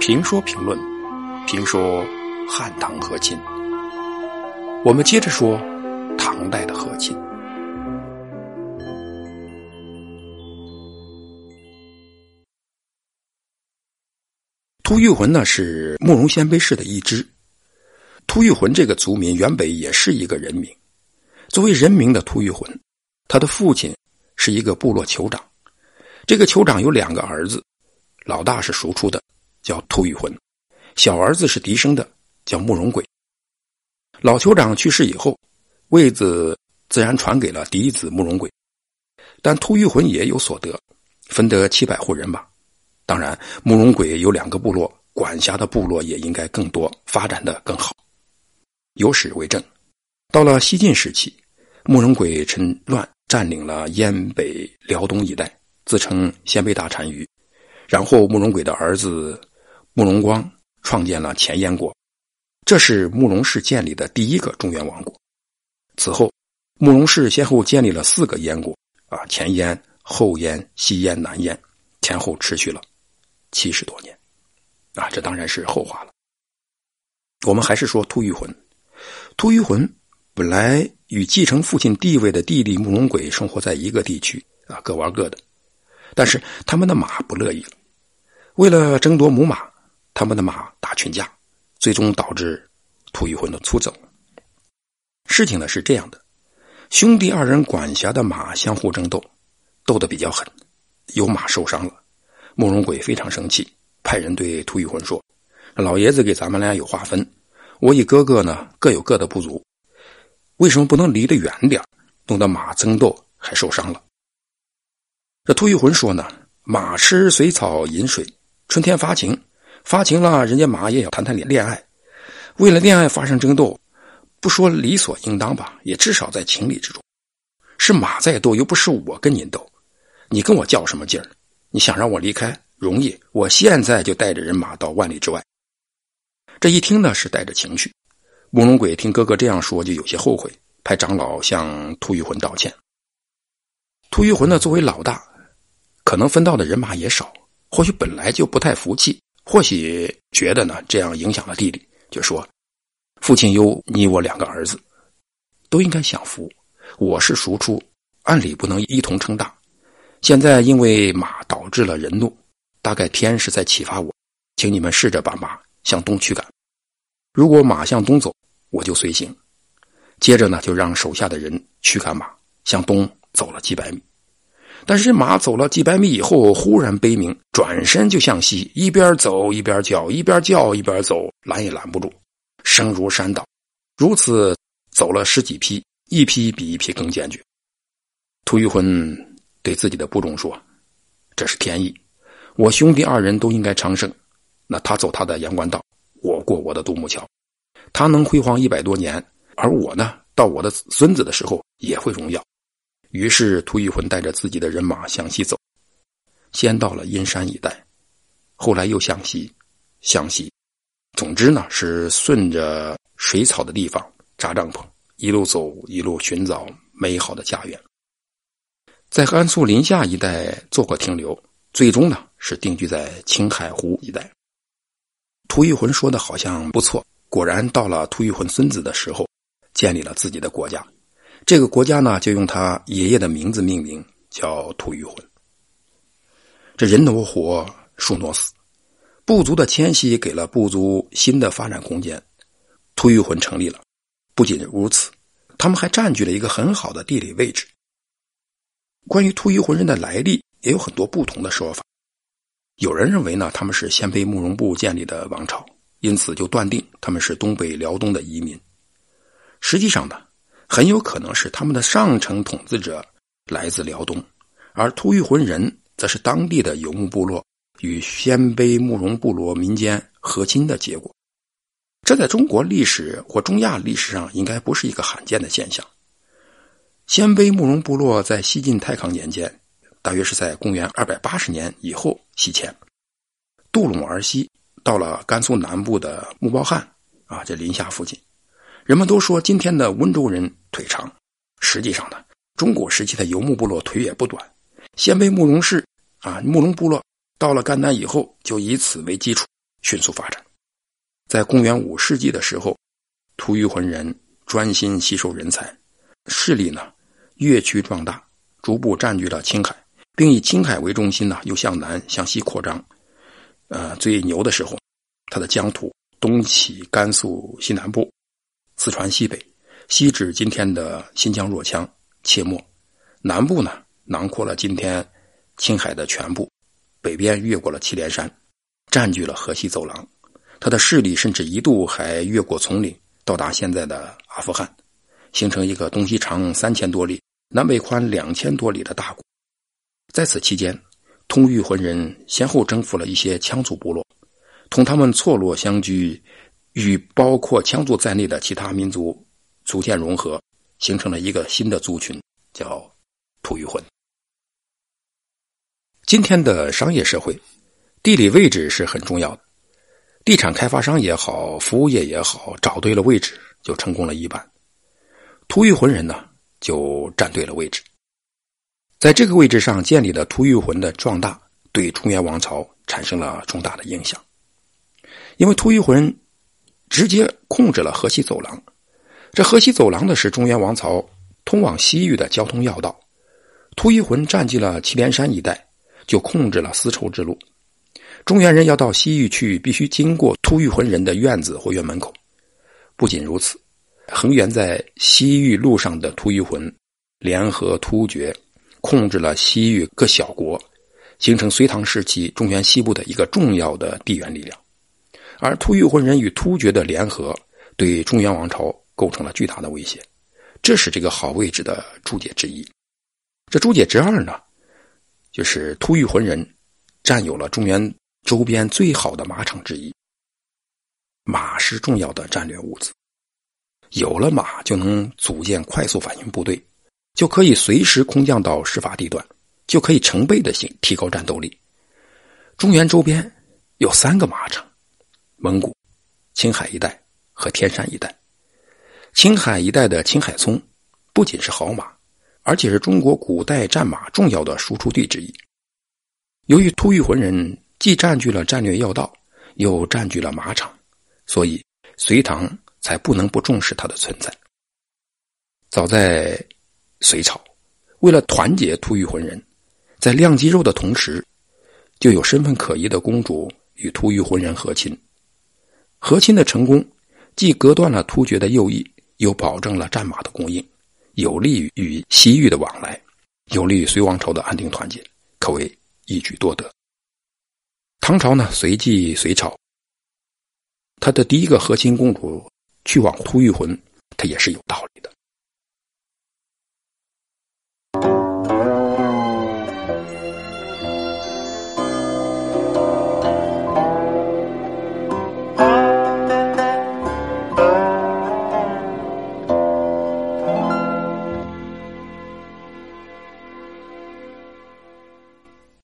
评说评论，评说汉唐和亲。我们接着说唐代的和亲。突厥浑呢是慕容鲜卑氏的一支。突厥浑这个族民原本也是一个人名。作为人名的突厥浑，他的父亲是一个部落酋长。这个酋长有两个儿子，老大是庶出的，叫突厥浑；小儿子是嫡生的，叫慕容轨。老酋长去世以后，位子自然传给了嫡子慕容轨。但突厥浑也有所得，分得七百户人马。当然，慕容轨有两个部落，管辖的部落也应该更多，发展的更好。有史为证。到了西晋时期，慕容轨趁乱占领了燕北辽东一带，自称鲜卑大单于。然后，慕容轨的儿子慕容光创建了前燕国，这是慕容氏建立的第一个中原王国。此后，慕容氏先后建立了四个燕国，啊，前燕、后燕、西燕、南燕，前后持续了七十多年。啊，这当然是后话了。我们还是说突厥浑，突厥浑。本来与继承父亲地位的弟弟慕容轨生活在一个地区啊，各玩各的。但是他们的马不乐意了，为了争夺母马，他们的马打群架，最终导致吐谷浑的出走。事情呢是这样的：兄弟二人管辖的马相互争斗，斗得比较狠，有马受伤了。慕容轨非常生气，派人对吐谷浑说：“老爷子给咱们俩有划分，我与哥哥呢各有各的不足。”为什么不能离得远点弄得马争斗还受伤了？这突厥浑说呢：“马吃水草饮水，春天发情，发情了，人家马也要谈谈恋恋爱。为了恋爱发生争斗，不说理所应当吧，也至少在情理之中。是马在斗，又不是我跟您斗，你跟我较什么劲儿？你想让我离开容易？我现在就带着人马到万里之外。”这一听呢，是带着情绪。慕容鬼听哥哥这样说，就有些后悔，派长老向突厥浑道歉。突厥浑呢，作为老大，可能分到的人马也少，或许本来就不太服气，或许觉得呢这样影响了弟弟，就说：“父亲有你我两个儿子，都应该享福。我是庶出，按理不能一同称大。现在因为马导致了人怒，大概天是在启发我，请你们试着把马向东驱赶。如果马向东走。”我就随行，接着呢，就让手下的人驱赶马向东走了几百米。但是马走了几百米以后，忽然悲鸣，转身就向西，一边走一边叫，一边叫一边走，拦也拦不住，声如山倒。如此走了十几匹，一匹比一匹更坚决。突厥浑对自己的部众说：“这是天意，我兄弟二人都应该昌盛。那他走他的阳关道，我过我的独木桥。”他能辉煌一百多年，而我呢，到我的孙子的时候也会荣耀。于是，突厥浑带着自己的人马向西走，先到了阴山一带，后来又向西，向西，总之呢，是顺着水草的地方扎帐篷，一路走，一路寻找美好的家园。在甘肃临夏一带做过停留，最终呢，是定居在青海湖一带。突厥浑说的好像不错。果然到了突厥浑孙子的时候，建立了自己的国家。这个国家呢，就用他爷爷的名字命名，叫突厥浑。这人挪活，树挪死，部族的迁徙给了部族新的发展空间，突厥浑成立了。不仅如此，他们还占据了一个很好的地理位置。关于突厥浑人的来历，也有很多不同的说法。有人认为呢，他们是鲜卑慕容部建立的王朝。因此，就断定他们是东北辽东的移民。实际上呢，很有可能是他们的上层统治者来自辽东，而突厥浑人则是当地的游牧部落与鲜卑慕容部落民间和亲的结果。这在中国历史或中亚历史上应该不是一个罕见的现象。鲜卑慕容部落在西晋太康年间，大约是在公元二百八十年以后西迁，渡陇而西。到了甘肃南部的木包汉啊，这临夏附近，人们都说今天的温州人腿长。实际上呢，中古时期的游牧部落腿也不短。鲜卑慕容氏啊，慕容部落到了甘南以后，就以此为基础迅速发展。在公元五世纪的时候，吐谷浑人专心吸收人才，势力呢越趋壮大，逐步占据了青海，并以青海为中心呢，又向南向西扩张。呃，最牛的时候，他的疆土东起甘肃西南部，四川西北，西至今天的新疆若羌、切莫，南部呢囊括了今天青海的全部，北边越过了祁连山，占据了河西走廊。他的势力甚至一度还越过丛林，到达现在的阿富汗，形成一个东西长三千多里、南北宽两千多里的大国。在此期间，通玉浑人先后征服了一些羌族部落，同他们错落相居，与包括羌族在内的其他民族逐渐融合，形成了一个新的族群，叫吐谷浑。今天的商业社会，地理位置是很重要的。地产开发商也好，服务业也好，找对了位置就成功了一半。吐谷浑人呢，就站对了位置。在这个位置上建立的吐谷浑的壮大，对中原王朝产生了重大的影响。因为吐谷浑直接控制了河西走廊，这河西走廊呢是中原王朝通往西域的交通要道。吐谷浑占据了祁连山一带，就控制了丝绸之路。中原人要到西域去，必须经过吐谷浑人的院子或院门口。不仅如此，横源在西域路上的吐谷浑联合突厥。控制了西域各小国，形成隋唐时期中原西部的一个重要的地缘力量。而吐谷浑人与突厥的联合，对中原王朝构成了巨大的威胁。这是这个好位置的注解之一。这注解之二呢，就是突遇浑人占有了中原周边最好的马场之一。马是重要的战略物资，有了马就能组建快速反应部队。就可以随时空降到事发地段，就可以成倍的行提高战斗力。中原周边有三个马场：蒙古、青海一带和天山一带。青海一带的青海葱不仅是好马，而且是中国古代战马重要的输出地之一。由于吐谷浑人既占据了战略要道，又占据了马场，所以隋唐才不能不重视它的存在。早在隋朝为了团结吐谷浑人，在晾鸡肉的同时，就有身份可疑的公主与吐谷浑人和亲。和亲的成功，既隔断了突厥的右翼，又保证了战马的供应，有利于与西域的往来，有利于隋王朝的安定团结，可谓一举多得。唐朝呢，随即隋朝，他的第一个核心公主去往吐谷浑，他也是有道理的。